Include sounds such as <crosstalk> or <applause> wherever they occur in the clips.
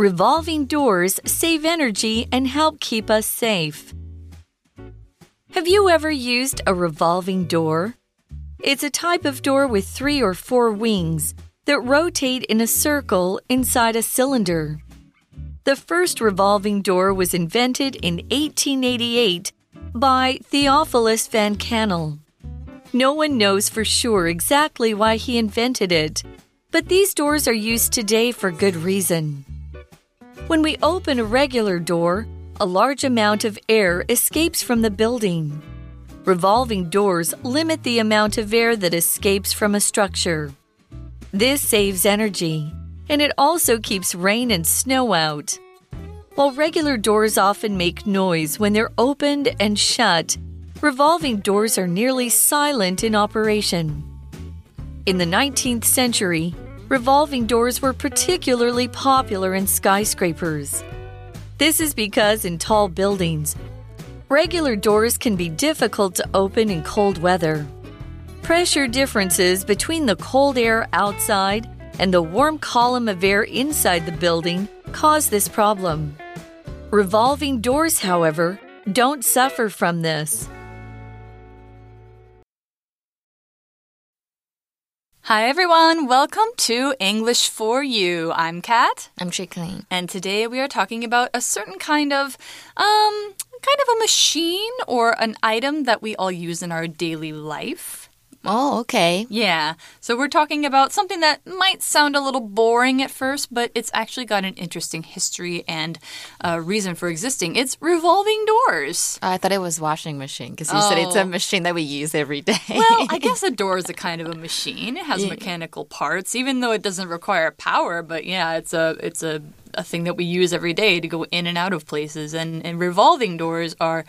Revolving doors save energy and help keep us safe. Have you ever used a revolving door? It's a type of door with three or four wings that rotate in a circle inside a cylinder. The first revolving door was invented in 1888 by Theophilus Van Kannel. No one knows for sure exactly why he invented it, but these doors are used today for good reason. When we open a regular door, a large amount of air escapes from the building. Revolving doors limit the amount of air that escapes from a structure. This saves energy, and it also keeps rain and snow out. While regular doors often make noise when they're opened and shut, revolving doors are nearly silent in operation. In the 19th century, revolving doors were particularly popular in skyscrapers. This is because in tall buildings, regular doors can be difficult to open in cold weather. Pressure differences between the cold air outside and the warm column of air inside the building cause this problem. Revolving doors, however, don't suffer from this. Hi everyone, welcome to English for You. I'm Kat. I'm Chickling. And today we are talking about a certain kind of um kind of a machine or an item that we all use in our daily life. Oh, okay. Yeah. So we're talking about something that might sound a little boring at first, but it's actually got an interesting history and uh, reason for existing. It's revolving doors. I thought it was washing machine because you oh. said it's a Oh. machine that we use every day. Well, I <laughs> guess a door is a kind of a machine. It has Yeah. mechanical parts, even though it doesn't require power. But yeah, it's a it's a a thing that we use every day to go in and out of places. And, and revolving doors are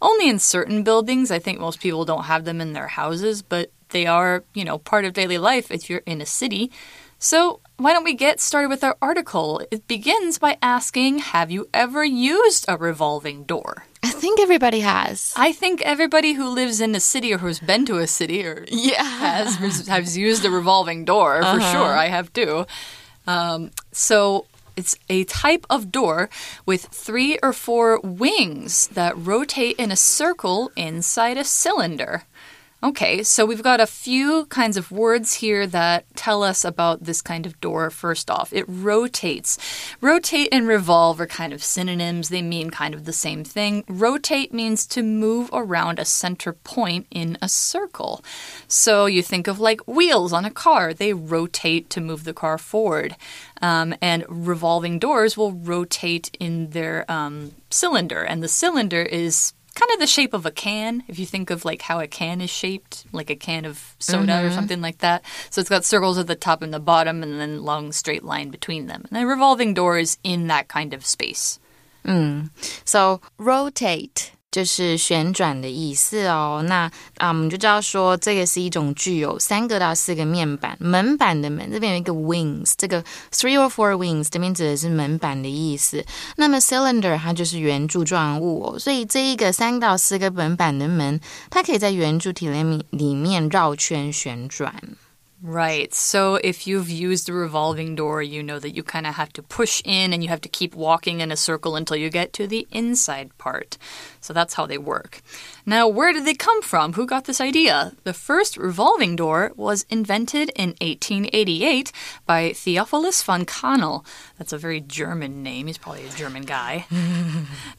only in certain buildings. I think most people don't have them in their houses, but they are, you know, part of daily life if you're in a city. So why don't we get started with our article? It begins by asking, have you ever used a revolving door? I think everybody has. I think everybody who lives in a city or who's been to a city or Yeah. has has used a revolving door for sure. I have too. Um, so it's a type of door with three or four wings that rotate in a circle inside a cylinder. Okay, so we've got a few kinds of words here that tell us about this kind of door. First off, it rotates. Rotate and revolve are kind of synonyms, they mean kind of the same thing. Rotate means to move around a center point in a circle. So you think of like wheels on a car, they rotate to move the car forward. Um, and revolving doors will rotate in their um, cylinder, and the cylinder is kind of the shape of a can if you think of like how a can is shaped like a can of soda or mm-hmm. something like that. So it's got circles at the top and the bottom and then long straight line between them. And a revolving door is in that kind of space. Mm. So rotate 就是旋转的意思哦。那啊，我们就知道说这个是一种具有三个到四个面板，门板的门这边有一个 wings，这个 three or four wings 这边指的是门板的意思。那么 cylinder 它就是圆柱状物哦，所以这一个三到四个门板的门，它可以在圆柱体里面里面绕圈旋转。Right. So if you've used a revolving door, you know that you kind of have to push in and you have to keep walking in a circle until you get to the inside part. So that's how they work. Now, where did they come from? Who got this idea? The first revolving door was invented in 1888 by Theophilus von Kannel. That's a very German name. He's probably a German guy. <laughs>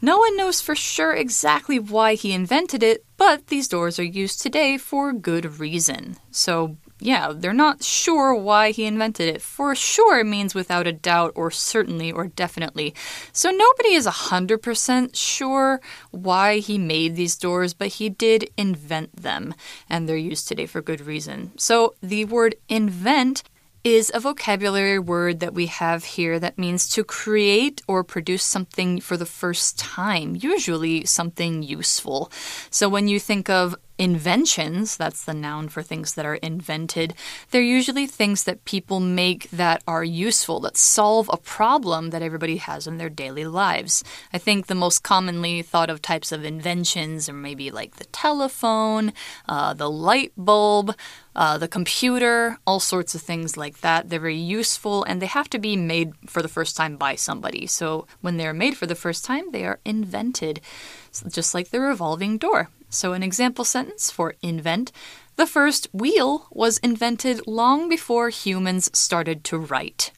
No one knows for sure exactly why he invented it, but these doors are used today for good reason. So, yeah, they're not sure why he invented it. For sure means without a doubt, or certainly, or definitely. So, nobody is 100% sure why he made these doors, but he did invent them, and they're used today for good reason. So, the word invent is a vocabulary word that we have here that means to create or produce something for the first time, usually something useful. So when you think of inventions, that's the noun for things that are invented, they're usually things that people make that are useful, that solve a problem that everybody has in their daily lives. I think the most commonly thought of types of inventions are maybe like the telephone, uh, the light bulb. Uh, the computer, all sorts of things like that. They're very useful and they have to be made for the first time by somebody. So when they're made for the first time, they are invented, just like the revolving door. So, an example sentence for invent the first wheel was invented long before humans started to write.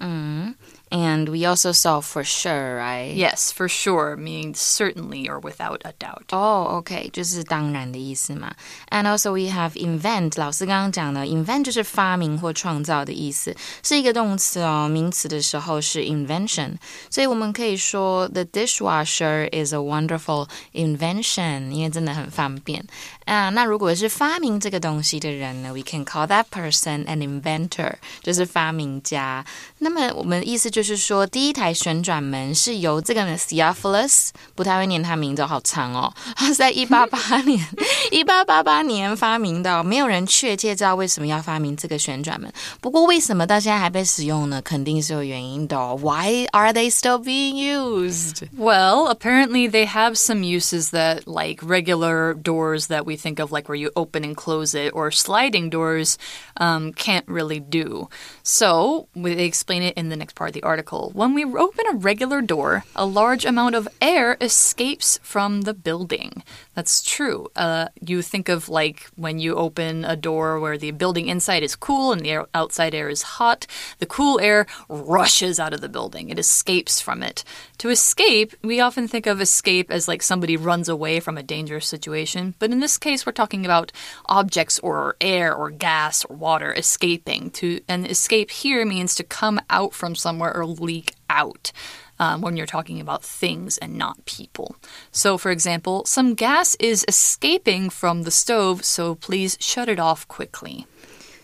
Mm. And we also saw for sure, right? Yes, for sure means certainly or without a doubt. Oh, okay，就是当然的意思嘛。And also we have invent，老师刚刚讲的，invent 就是发明或创造的意思，是一个动词哦。名词的时候是 invention，所以我们可以说 the dishwasher is a wonderful invention，因为真的很方便。 啊，那如果是发明这个东西的人呢，we can call that person an inventor，就是发明家。那么我们意思就是。就是说，第一台旋转门是由这个 Theophilus，不太会念他名字，好长哦。他是在一八八年，一八八八年发明的，没有人确切知道为什么要发明这个旋转门。不过，为什么到现在还被使用呢？肯定是有原因的。Why <laughs> <laughs> are they still being used? Well, apparently they have some uses that, like regular doors that we think of, like where you open and close it, or sliding doors, um, can't really do. So they explain it in the next part of the article. When we open a regular door, a large amount of air escapes from the building. That's true. Uh, you think of like when you open a door where the building inside is cool and the outside air is hot, the cool air rushes out of the building, it escapes from it. To escape, we often think of escape as like somebody runs away from a dangerous situation, but in this case, we're talking about objects or air or gas or water escaping. To and escape here means to come out from somewhere or leak out. Um, when you're talking about things and not people. So, for example, some gas is escaping from the stove, so please shut it off quickly.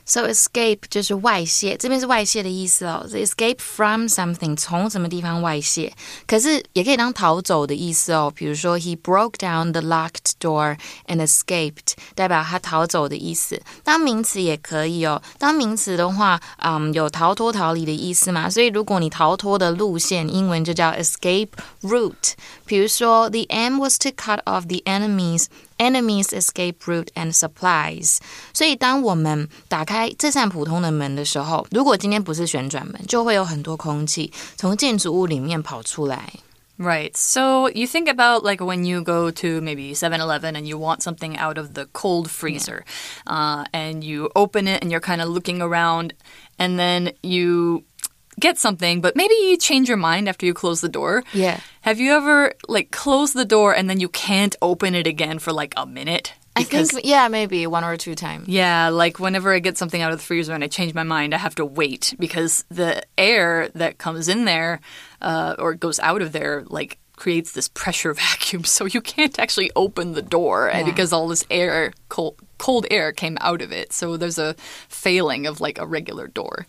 So escape 就是外泄，这边是外泄的意思哦。escape from something 从什么地方外泄，可是也可以当逃走的意思哦。比如说，He broke down the locked door and escaped，代表他逃走的意思。当名词也可以哦。当名词的话，嗯，有逃脱、逃离的意思嘛。所以如果你逃脱的路线，英文就叫 escape route。比如说，The aim was to cut off the enemies enemies escape route and supplies。所以，当我们打开这扇普通的门的时候，如果今天不是旋转门，就会有很多空气从建筑物里面跑出来。Right. So you think about like when you go to maybe 7 Eleven and you want something out of the cold freezer, yeah. uh, and you open it and you're kind of looking around, and then you get something, but maybe you change your mind after you close the door. Yeah. Have you ever like closed the door and then you can't open it again for like a minute? I think yeah, maybe one or two times. Yeah, like whenever I get something out of the freezer and I change my mind, I have to wait because the air that comes in there uh, or goes out of there like creates this pressure <laughs> vacuum, so you can't actually open the door, yeah. because all this air, cold, cold air, came out of it, so there's a failing of like a regular door.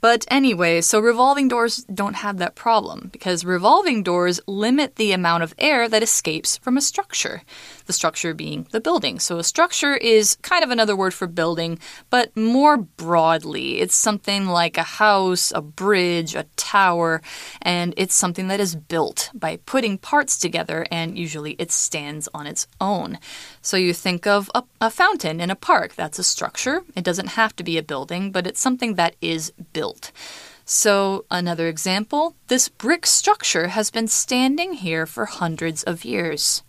But anyway, so revolving doors don't have that problem because revolving doors limit the amount of air that escapes from a structure the structure being the building. So a structure is kind of another word for building, but more broadly, it's something like a house, a bridge, a tower, and it's something that is built by putting parts together, and usually it stands on its own. So you think of a, a fountain in a park, that's a structure. It doesn't have to be a building, but it's something that is built So, another example this brick structure has been standing here for hundreds of years.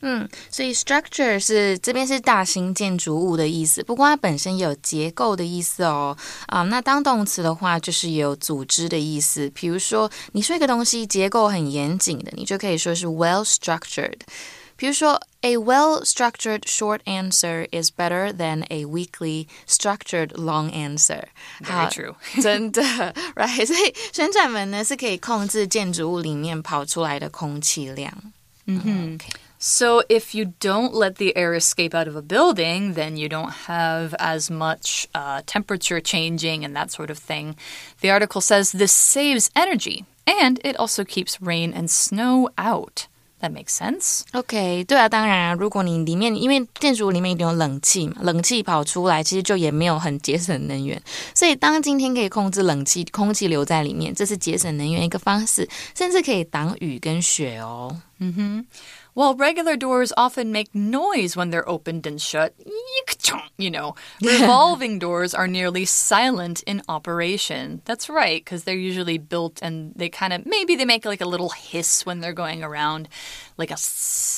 嗯，所以 structure 是这边是大型建筑物的意思，不过它本身也有结构的意思哦。啊，那当动词的话，就是有组织的意思。比如说，你说一个东西结构很严谨的，你就可以说是 well structured。 比如说，a well structured short answer is better than a weakly structured long answer。Very true，真的，right？所以旋转门呢是可以控制建筑物里面跑出来的空气量。嗯哼。<laughs> So, if you don't let the air escape out of a building, then you don't have as much uh, temperature changing and that sort of thing. The article says this saves energy and it also keeps rain and snow out. That makes sense. OK，对啊，当然啊，如果你里面因为建筑里面一定有冷气嘛，冷气跑出来，其实就也没有很节省能源。所以当今天可以控制冷气空气留在里面，这是节省能源一个方式，甚至可以挡雨跟雪哦。嗯哼。While regular doors often make noise when they're opened and shut, you know, <laughs> revolving doors are nearly silent in operation. That's right, because they're usually built and they kind of maybe they make like a little hiss when they're going around, like a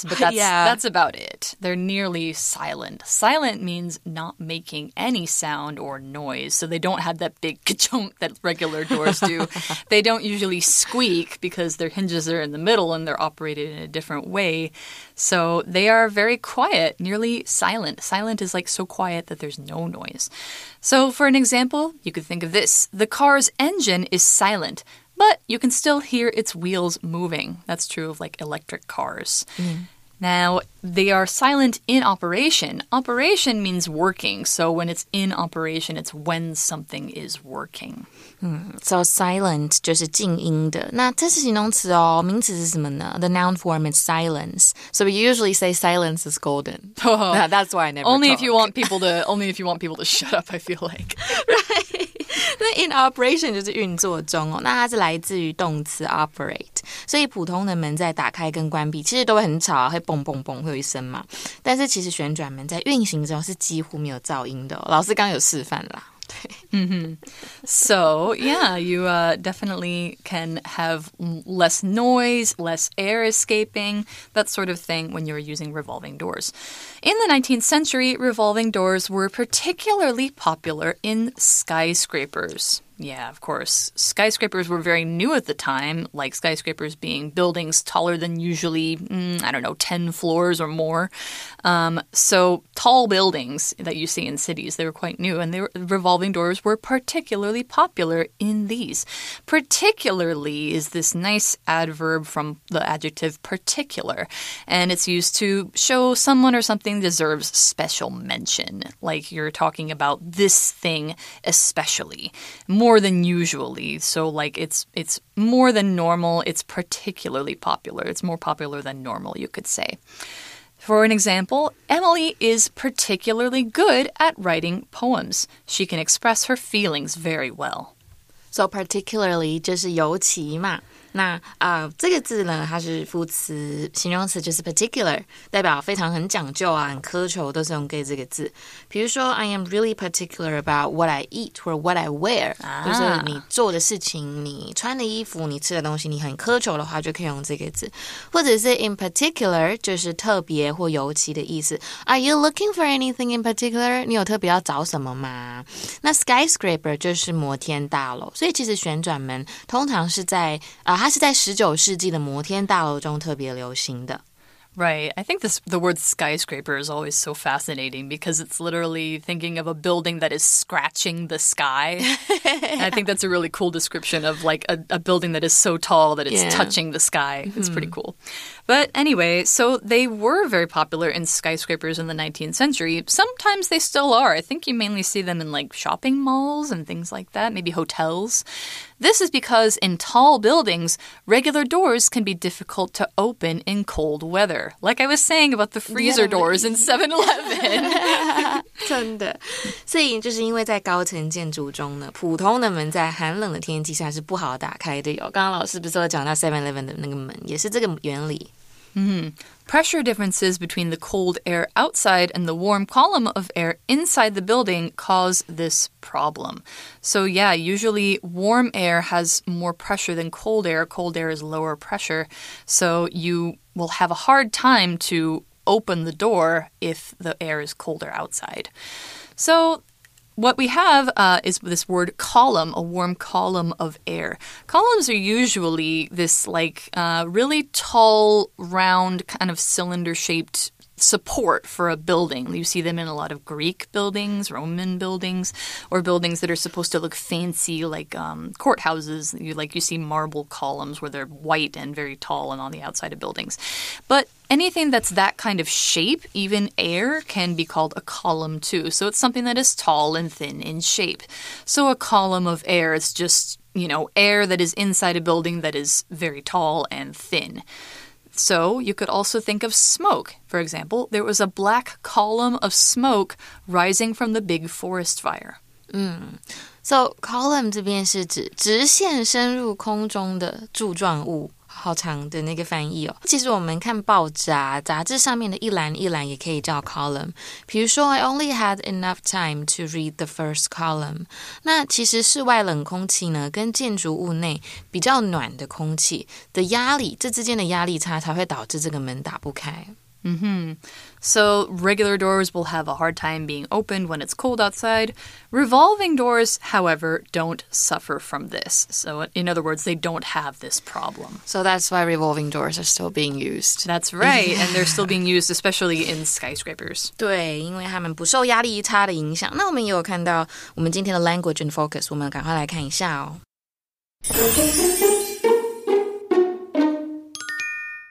but <laughs> that's yeah. that's about it. They're nearly silent. Silent means not making any sound or noise, so they don't have that big <laughs> ka that regular doors do. <laughs> they don't usually squeak because their hinges are in the middle and they're operated in a different way. So they are very quiet, nearly silent. Silent is like so quiet that there's no noise. So, for an example, you could think of this the car's engine is silent, but you can still hear its wheels moving. That's true of like electric cars. Mm. Now, they are silent in operation. Operation means working, so when it's in operation, it's when something is working. 嗯，so silent 就是静音的。那这是形容词哦，名词是什么呢？The noun form is silence. So we usually say silence is golden. That's why I never. Only talk. if you want people to. Only if you want people to shut up. I feel like. <laughs> right. 那 in operation 就是运作中哦，那它是来自于动词 operate，所以普通的门在打开跟关闭其实都会很吵啊，会嘣嘣嘣会有一声嘛。但是其实旋转门在运行中是几乎没有噪音的、老师刚有示范啦。<laughs> Mm-hmm. So, yeah, you uh, definitely can have less noise, less air escaping, that sort of thing when you're using revolving doors. In the 19th century, revolving doors were particularly popular in skyscrapers. Yeah, of course. Skyscrapers were very new at the time, like skyscrapers being buildings taller than usually, mm, I don't know, 10 floors or more. Um, so, tall buildings that you see in cities, they were quite new, and were, revolving doors were particularly popular in these. Particularly is this nice adverb from the adjective particular, and it's used to show someone or something deserves special mention, like you're talking about this thing especially. More more than usually. So like it's it's more than normal. It's particularly popular. It's more popular than normal, you could say. For an example, Emily is particularly good at writing poems. She can express her feelings very well. So particularly 就是尤其嘛。 那啊，这个字呢，它是副词、形容词，就是 particular，代表非常很讲究啊，很苛求，都是用 gay 这个字。比如说，I am really particular about what I eat or what I wear，啊就是你做的事情、你穿的衣服、你吃的东西，你很苛求的话，就可以用这个字。或者是 in particular，就是特别或尤其的意思。Are you looking for anything in particular？你有特别要找什么吗？那 skyscraper 就是摩天大楼，所以其实旋转门通常是在啊。它是在十九世纪的摩天大楼中特别流行的。Right. I think this the word skyscraper is always so fascinating because it's literally thinking of a building that is scratching the sky. <laughs> I think that's a really cool description of like a, a building that is so tall that it's yeah. touching the sky. It's mm. pretty hmm. cool. But anyway, so they were very popular in skyscrapers in the 19th century. Sometimes they still are. I think you mainly see them in like shopping malls and things like that, maybe hotels. This is because in tall buildings, regular doors can be difficult to open in cold weather. Like I was saying about the freezer yeah, doors in 7-Eleven. <laughs> 真的，所以就是因为在高层建筑中呢，普通的门在寒冷的天气下是不好打开的哟。刚刚老师不是有讲到 Seven Eleven 的那个门，也是这个原理。 Mm-hmm. Pressure differences between the cold air outside and the warm column of air inside the building cause this problem. So, yeah, usually warm air has more pressure than cold air. Cold air is lower pressure. So, you will have a hard time to open the door if the air is colder outside. So, what we have uh, is this word column, a warm column of air. Columns are usually this like uh, really tall, round, kind of cylinder shaped support for a building. You see them in a lot of Greek buildings, Roman buildings, or buildings that are supposed to look fancy, like um, courthouses. You like you see marble columns where they're white and very tall and on the outside of buildings. But anything that's that kind of shape, even air, can be called a column too. So it's something that is tall and thin in shape. So a column of air is just you know air that is inside a building that is very tall and thin. So you could also think of smoke. For example, there was a black column of smoke rising from the big forest fire. So column 这边是指直线深入空中的柱状物。 好长的那个翻译哦。其实我们看报纸啊，杂志上面的一栏一栏也可以叫 column。比如说，I only had enough time to read the first column。那其实室外冷空气呢，跟建筑物内比较暖的空气的压力，这之间的压力差才会导致这个门打不开。Mm hmm. So, regular doors will have a hard time being opened when it's cold outside. Revolving doors, however, don't suffer from this. So, in other words, they don't have this problem. So, that's why revolving doors are still being used. That's right. and they're still being <laughs> used, especially in skyscrapers. 对，因为他们不受压力差的影响。那我们也有看到我们今天的 language and focus，我们赶快来看一下哦。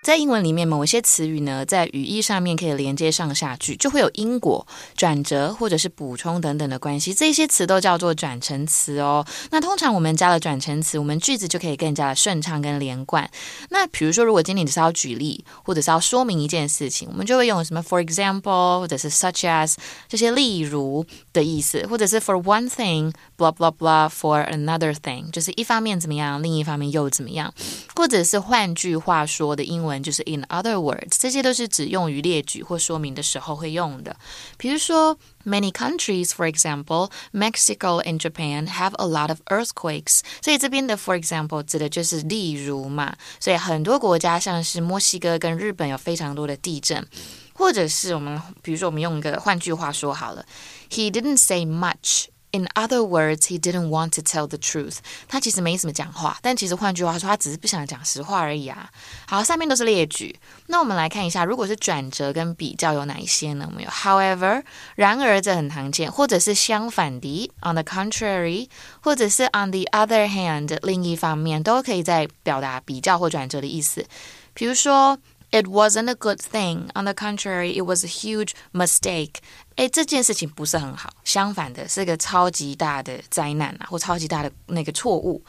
在英文里面，某一些词语呢，在语义上面可以连接上下句，就会有因果、转折或者是补充等等的关系。这些词都叫做转成词哦。那通常我们加了转成词，我们句子就可以更加的顺畅跟连贯。那比如说，如果今天你是要举例，或者是要说明一件事情，我们就会用什么 for example，或者是 such as 这些例如的意思，或者是 for one thing，blah blah blah for another thing，就是一方面怎么样，另一方面又怎么样，或者是换句话说的英文。就是 in other words，这些都是指用于列举或说明的时候会用的。比如说，many countries, for example, Mexico and Japan have a lot of earthquakes。所以这边的 for example 指的就是例如嘛。所以很多国家像是墨西哥跟日本有非常多的地震，或者是我们比如说我们用一个换句话说好了，He didn't say much。 In other words, he didn't want to tell the truth. 他其实没什么讲话，但其实换句话说，他只是不想讲实话而已啊。好，下面都是列举。那我们来看一下，如果是转折跟比较有哪一些呢？我们有 however，然而这很常见，或者是相反的 on the contrary，或者是 on the other hand 另一方面，都可以在表达比较或转折的意思。比如说。It wasn't a good thing. On the contrary, it was a huge mistake. 诶，这件事情不是很好，相反的是个超级大的灾难啊，或超级大的那个错误。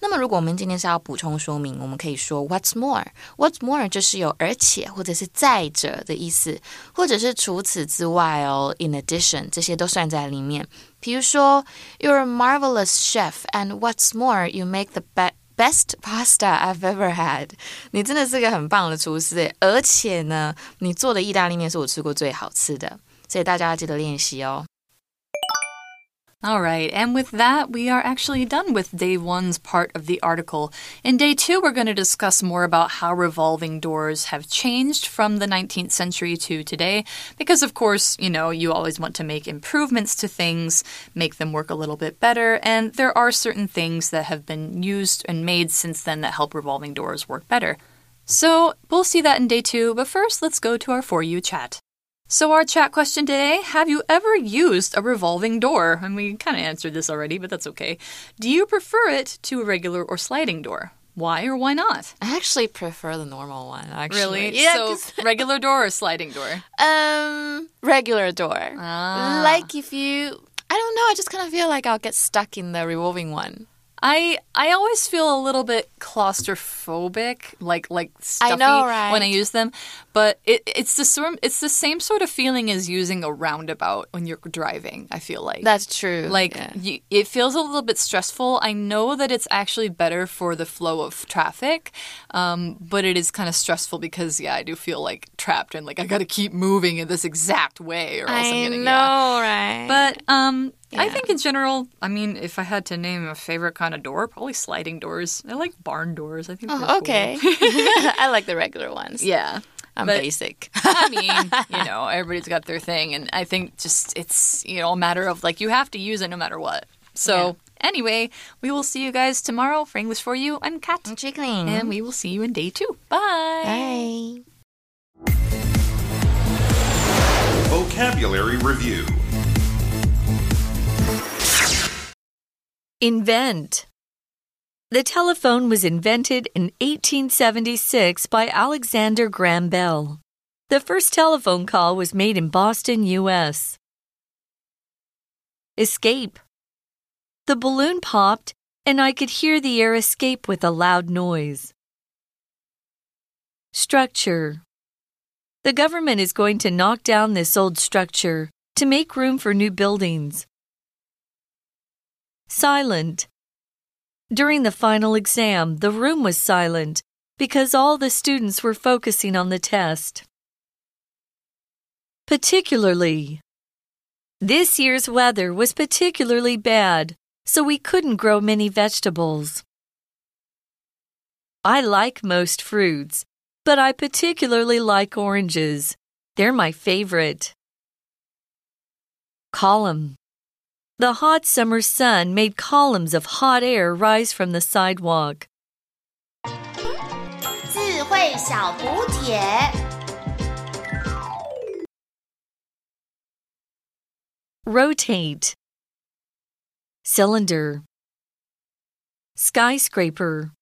那么，如果我们今天是要补充说明，我们可以说 What's more? What's more 就是有而且或者是再者的意思，或者是除此之外哦，in addition 这些都算在里面。比如说，You're a marvelous chef, and what's more, you make the best. Best pasta I've ever had，你真的是个很棒的厨师，而且呢，你做的意大利面是我吃过最好吃的，所以大家要记得练习哦。All right, and with that, we are actually done with day one's part of the article. In day two, we're going to discuss more about how revolving doors have changed from the 19th century to today. Because, of course, you know, you always want to make improvements to things, make them work a little bit better, and there are certain things that have been used and made since then that help revolving doors work better. So, we'll see that in day two, but first, let's go to our For You chat. So, our chat question today Have you ever used a revolving door? And we kind of answered this already, but that's okay. Do you prefer it to a regular or sliding door? Why or why not? I actually prefer the normal one. Actually, really? <laughs> Yeah. So regular door or sliding door? Um, regular door. Ah. Like if you, I don't know. I just kind of feel like I'll get stuck in the revolving one. I I always feel a little bit claustrophobic, like like stuffy I know, right? when I use them. But it, it's the sort it's the same sort of feeling as using a roundabout when you're driving. I feel like that's true. Like yeah. you, it feels a little bit stressful. I know that it's actually better for the flow of traffic, um, but it is kind of stressful because yeah, I do feel like trapped and like I got to keep moving in this exact way or else I am gonna know, yeah. right? But um, Yeah. I think in general, I mean, if I had to name a favorite kind of door, probably sliding doors. I like barn doors. I think. Oh, cool. okay. <laughs> I like the regular ones. <laughs> Yeah. I'm but- basic. <laughs> I mean, you know, everybody's got their thing, and I think just it's you know a matter of like you have to use it no matter what. So anyway, we will see you guys tomorrow for English for You. I'm Kat, I'm chickling. and we will see you in day two. Bye. Bye. Vocabulary Review Invent. The telephone was invented in 1876 by Alexander Graham Bell. The first telephone call was made in Boston, U.S. Escape. The balloon popped, and I could hear the air escape with a loud noise. Structure. The government is going to knock down this old structure to make room for new buildings. Silent. During the final exam, the room was silent because all the students were focusing on the test. Particularly. This year's weather was particularly bad, so we couldn't grow many vegetables. I like most fruits, but I particularly like oranges. They're my favorite. Column. The hot summer sun made columns of hot air rise from the sidewalk. 智慧小补帖。 Rotate. Cylinder. Skyscraper.